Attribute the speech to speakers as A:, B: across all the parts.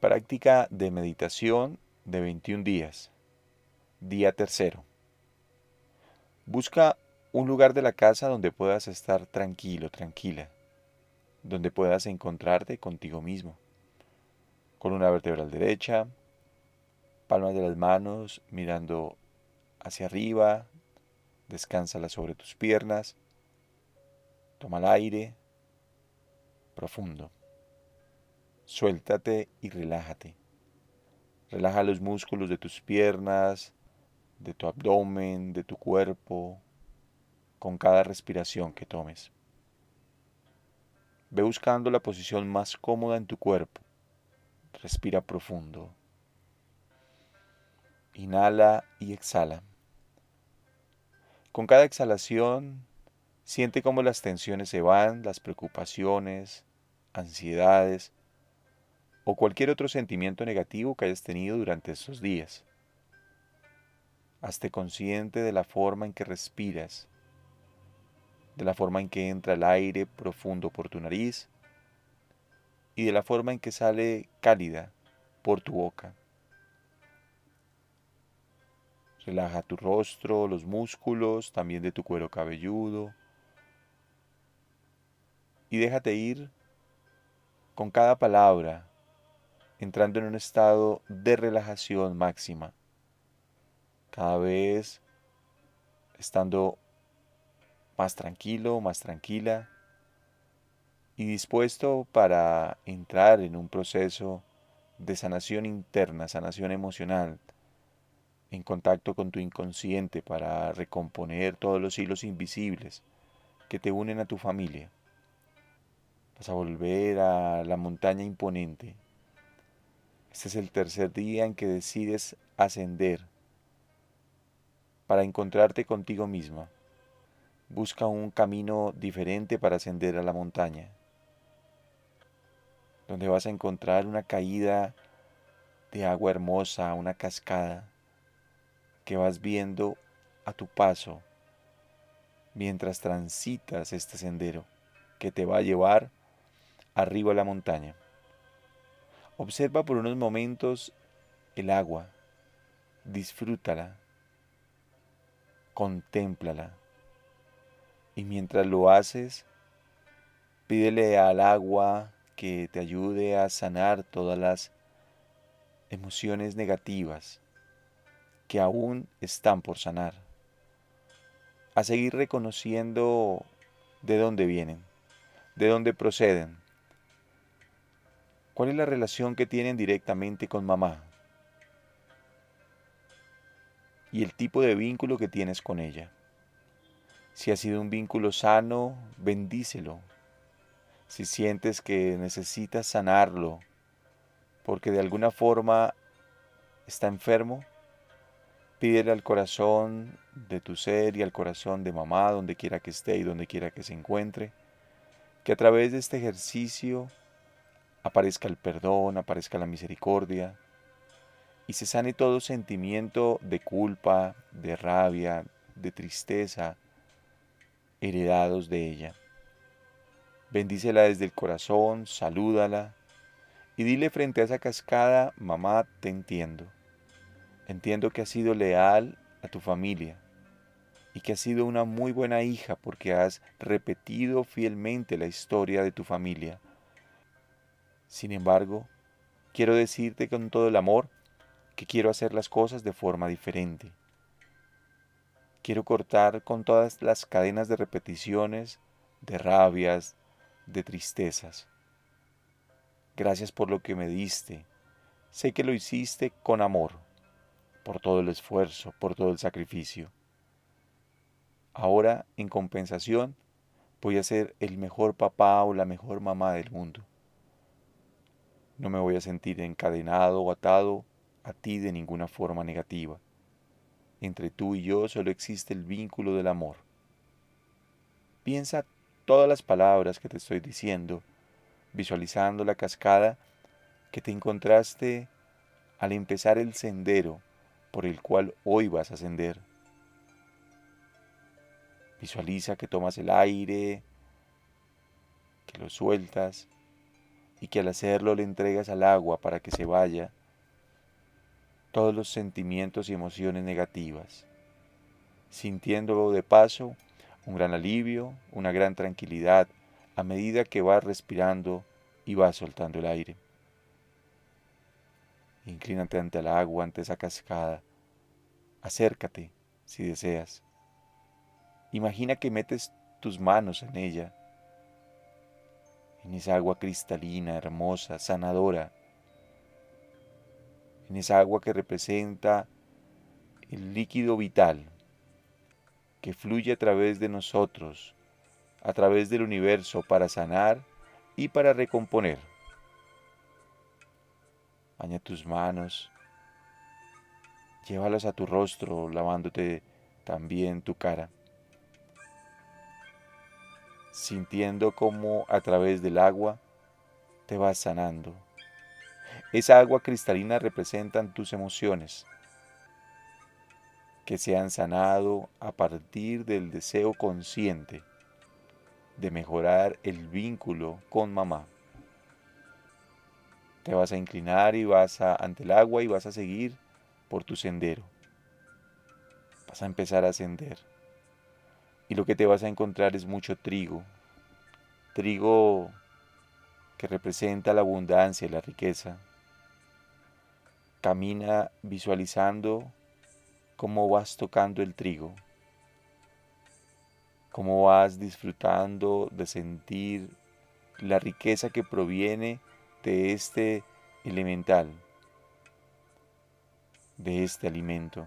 A: Práctica de meditación de 21 días. Día tercero. Busca un lugar de la casa donde puedas estar tranquilo, tranquila, donde puedas encontrarte contigo mismo, con una vertebral derecha, palmas de las manos mirando hacia arriba, descánsala sobre tus piernas, toma el aire profundo, suéltate y relájate. Relaja los músculos de tus piernas, de tu abdomen, de tu cuerpo, con cada respiración que tomes. Ve buscando la posición más cómoda en tu cuerpo. Respira profundo. Inhala y exhala. Con cada exhalación, siente cómo las tensiones se van, las preocupaciones, ansiedades o cualquier otro sentimiento negativo que hayas tenido durante estos días. Hazte consciente de la forma en que respiras de la forma en que entra el aire profundo por tu nariz y de la forma en que sale cálida por tu boca. Relaja tu rostro, los músculos, también de tu cuero cabelludo. Y déjate ir con cada palabra, entrando en un estado de relajación máxima. Cada vez estando más tranquilo, más tranquila y dispuesto para entrar en un proceso de sanación interna, sanación emocional, en contacto con tu inconsciente para recomponer todos los hilos invisibles que te unen a tu familia. Vas a volver a la montaña imponente. Este es el tercer día en que decides ascender para encontrarte contigo misma busca un camino diferente para ascender a la montaña, donde vas a encontrar una caída de agua hermosa, una cascada que vas viendo a tu paso mientras transitas este sendero que te va a llevar arriba a la montaña. Observa por unos momentos el agua, disfrútala, contémplala. Y mientras lo haces, pídele al agua que te ayude a sanar todas las emociones negativas que aún están por sanar. A seguir reconociendo de dónde vienen, de dónde proceden. ¿Cuál es la relación que tienen directamente con mamá? Y el tipo de vínculo que tienes con ella. Si ha sido un vínculo sano, bendícelo. Si sientes que necesitas sanarlo, porque de alguna forma está enfermo, pídele al corazón de tu ser y al corazón de mamá, donde quiera que esté y donde quiera que se encuentre, que a través de este ejercicio aparezca el perdón, aparezca la misericordia y se sane todo sentimiento de culpa, de rabia, de tristeza, heredados de ella. Bendícela desde el corazón, salúdala y dile frente a esa cascada, mamá, te entiendo. Entiendo que has sido leal a tu familia y que has sido una muy buena hija porque has repetido fielmente la historia de tu familia. Sin embargo, quiero decirte con todo el amor que quiero hacer las cosas de forma diferente Quiero cortar con todas las cadenas de repeticiones, de rabias, de tristezas. Gracias por lo que me diste. Sé que lo hiciste con amor, por todo el esfuerzo, por todo el sacrificio. Ahora, en compensación, voy a ser el mejor papá o la mejor mamá del mundo. No me voy a sentir encadenado o atado a ti de ninguna forma negativa. Entre tú y yo solo existe el vínculo del amor. Piensa todas las palabras que te estoy diciendo, visualizando la cascada que te encontraste al empezar el sendero por el cual hoy vas a ascender. Visualiza que tomas el aire, que lo sueltas y que al hacerlo le entregas al agua para que se vaya todos los sentimientos y emociones negativas, sintiendo de paso un gran alivio, una gran tranquilidad a medida que vas respirando y vas soltando el aire. Inclínate ante el agua, ante esa cascada. Acércate si deseas. Imagina que metes tus manos en ella, en esa agua cristalina, hermosa, sanadora, en esa agua que representa el líquido vital que fluye a través de nosotros, a través del universo para sanar y para recomponer. Baña tus manos, llévalas a tu rostro, lavándote también tu cara, sintiendo cómo a través del agua te vas sanando. Esa agua cristalina representan tus emociones, que se han sanado a partir del deseo consciente de mejorar el vínculo con mamá. Te vas a inclinar y vas a, ante el agua y vas a seguir por tu sendero. Vas a empezar a ascender. Y lo que te vas a encontrar es mucho trigo. Trigo que representa la abundancia y la riqueza. Camina visualizando cómo vas tocando el trigo, cómo vas disfrutando de sentir la riqueza que proviene de este elemental, de este alimento.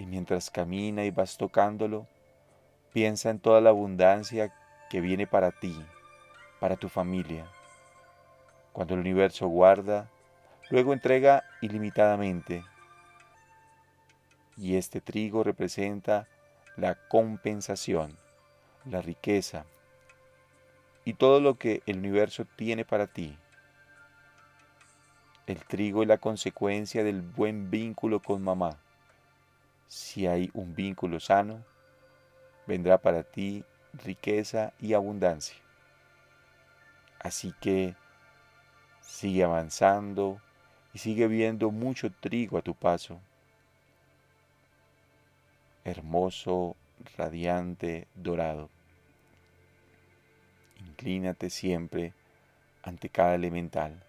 A: Y mientras camina y vas tocándolo, piensa en toda la abundancia que viene para ti, para tu familia. Cuando el universo guarda, luego entrega ilimitadamente y este trigo representa la compensación, la riqueza y todo lo que el universo tiene para ti. El trigo es la consecuencia del buen vínculo con mamá. Si hay un vínculo sano, vendrá para ti riqueza y abundancia. Así que sigue avanzando y sigue viendo mucho trigo a tu paso hermoso, radiante, dorado. Inclínate siempre ante cada elemental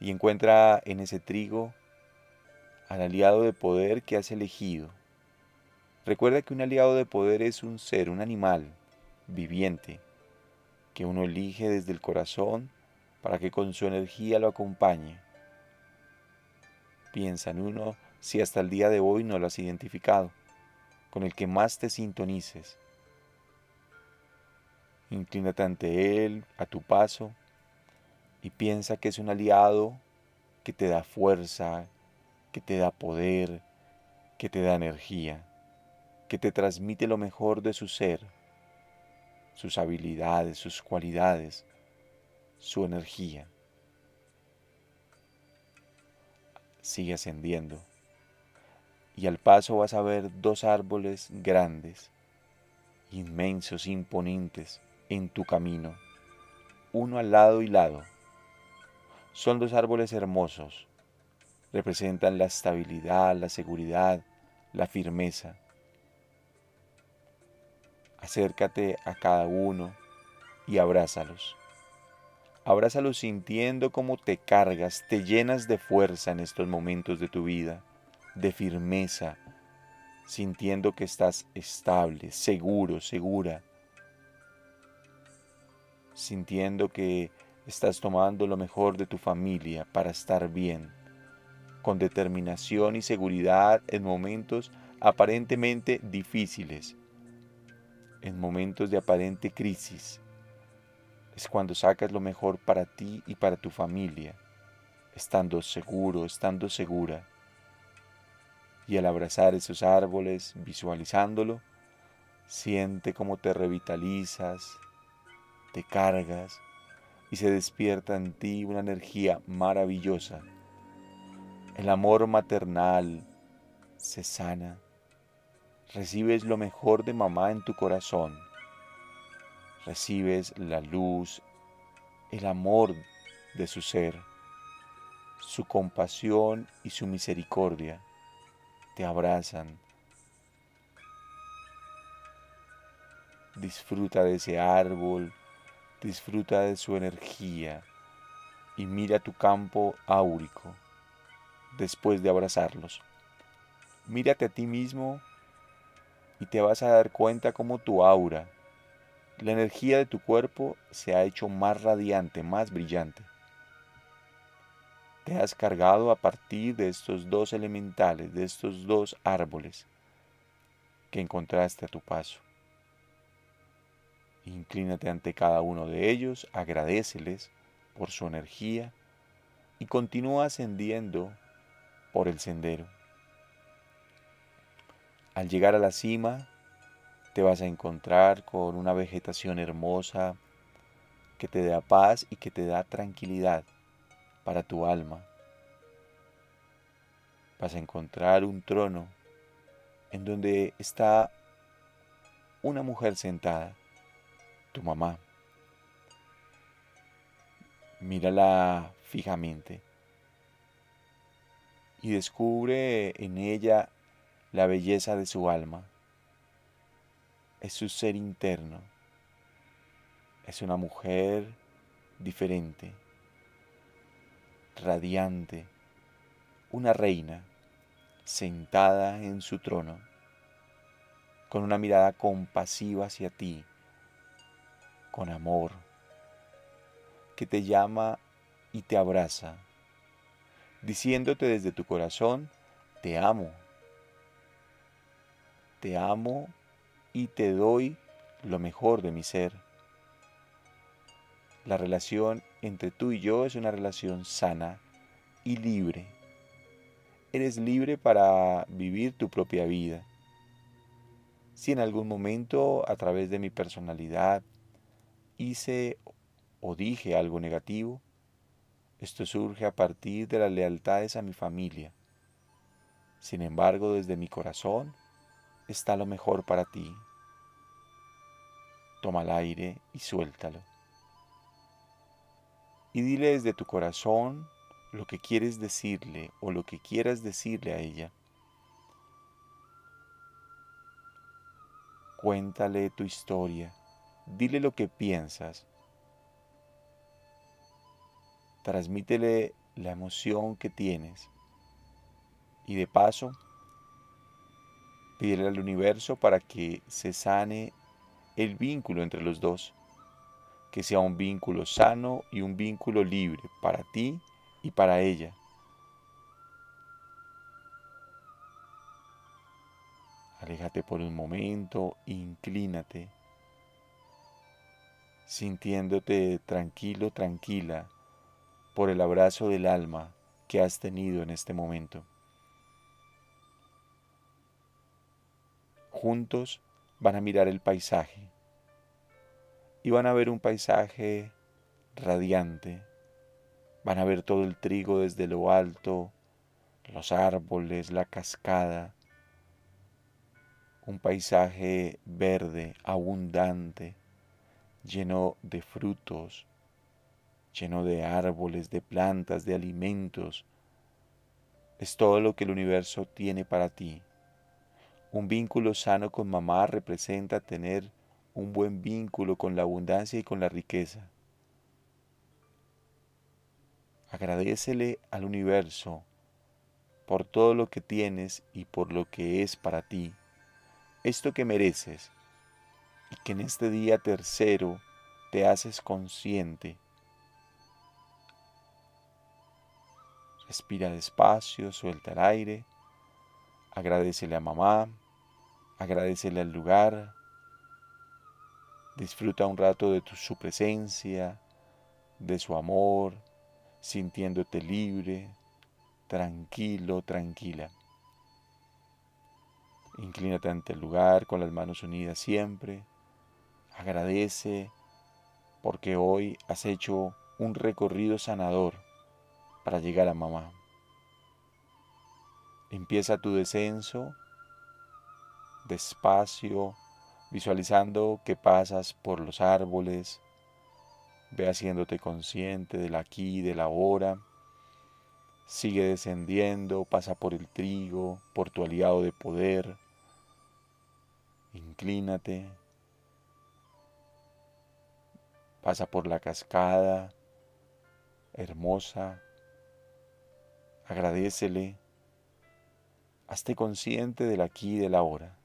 A: y encuentra en ese trigo al aliado de poder que has elegido. Recuerda que un aliado de poder es un ser, un animal viviente, que uno elige desde el corazón para que con su energía lo acompañe. Piensa en uno si hasta el día de hoy no lo has identificado con el que más te sintonices. Inclínate ante Él a tu paso y piensa que es un aliado que te da fuerza, que te da poder, que te da energía, que te transmite lo mejor de su ser, sus habilidades, sus cualidades, su energía. Sigue ascendiendo y al paso vas a ver dos árboles grandes, inmensos, imponentes, en tu camino, uno al lado y lado. Son dos árboles hermosos, representan la estabilidad, la seguridad, la firmeza. Acércate a cada uno y abrázalos. Abrázalos sintiendo cómo te cargas, te llenas de fuerza en estos momentos de tu vida de firmeza, sintiendo que estás estable, seguro, segura, sintiendo que estás tomando lo mejor de tu familia para estar bien, con determinación y seguridad en momentos aparentemente difíciles, en momentos de aparente crisis. Es cuando sacas lo mejor para ti y para tu familia, estando seguro, estando segura y al abrazar esos árboles, visualizándolo, siente cómo te revitalizas, te cargas y se despierta en ti una energía maravillosa. El amor maternal se sana. Recibes lo mejor de mamá en tu corazón. Recibes la luz, el amor de su ser, su compasión y su misericordia te abrazan. Disfruta de ese árbol, disfruta de su energía y mira tu campo áurico después de abrazarlos. Mírate a ti mismo y te vas a dar cuenta cómo tu aura, la energía de tu cuerpo se ha hecho más radiante, más brillante. Te has cargado a partir de estos dos elementales, de estos dos árboles que encontraste a tu paso. Inclínate ante cada uno de ellos, agradeceles por su energía y continúa ascendiendo por el sendero. Al llegar a la cima, te vas a encontrar con una vegetación hermosa que te da paz y que te da tranquilidad para tu alma. Vas a encontrar un trono en donde está una mujer sentada, tu mamá. Mírala fijamente y descubre en ella la belleza de su alma. Es su ser interno. Es una mujer diferente, radiante, una reina sentada en su trono, con una mirada compasiva hacia ti, con amor, que te llama y te abraza, diciéndote desde tu corazón, te amo, te amo y te doy lo mejor de mi ser. La relación entre tú y yo es una relación sana y libre. Eres libre para vivir tu propia vida. Si en algún momento a través de mi personalidad hice o dije algo negativo, esto surge a partir de las lealtades a mi familia. Sin embargo, desde mi corazón está lo mejor para ti. Toma el aire y suéltalo. Y dile desde tu corazón lo que quieres decirle o lo que quieras decirle a ella. Cuéntale tu historia. Dile lo que piensas. Transmítele la emoción que tienes. Y de paso, Pídele al universo para que se sane el vínculo entre los dos, que sea un vínculo sano y un vínculo libre para ti y para ella. Aléjate por un momento, inclínate, sintiéndote tranquilo, tranquila por el abrazo del alma que has tenido en este momento. Juntos van a mirar el paisaje y van a ver un paisaje radiante. Van a ver todo el trigo desde lo alto, los árboles, la cascada. Un paisaje verde, abundante, lleno de frutos, lleno de árboles, de plantas, de alimentos. Es todo lo que el universo tiene para ti. Un vínculo sano con mamá representa tener un buen vínculo con la abundancia y con la riqueza. Agradecele al universo por todo lo que tienes y por lo que es para ti, esto que mereces, y que en este día tercero te haces consciente. Respira despacio, suelta el aire, agradecele a mamá, agradecele al lugar, disfruta un rato de su presencia, de su amor, sintiéndote libre, tranquilo, tranquila. Inclínate ante el lugar con las manos unidas siempre. Agradece porque hoy has hecho un recorrido sanador para llegar a mamá. Empieza tu descenso despacio, visualizando que pasas por los árboles, Ve haciéndote consciente del aquí del ahora. Sigue descendiendo, pasa por el trigo, por tu aliado de poder. Inclínate. Pasa por la cascada hermosa. Agradecele. Hazte consciente del aquí y del ahora.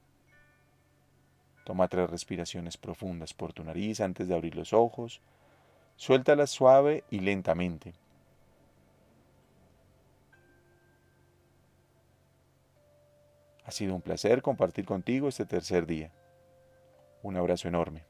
A: Toma tres respiraciones profundas por tu nariz antes de abrir los ojos. Suéltala suave y lentamente. Ha sido un placer compartir contigo este tercer día. Un abrazo enorme.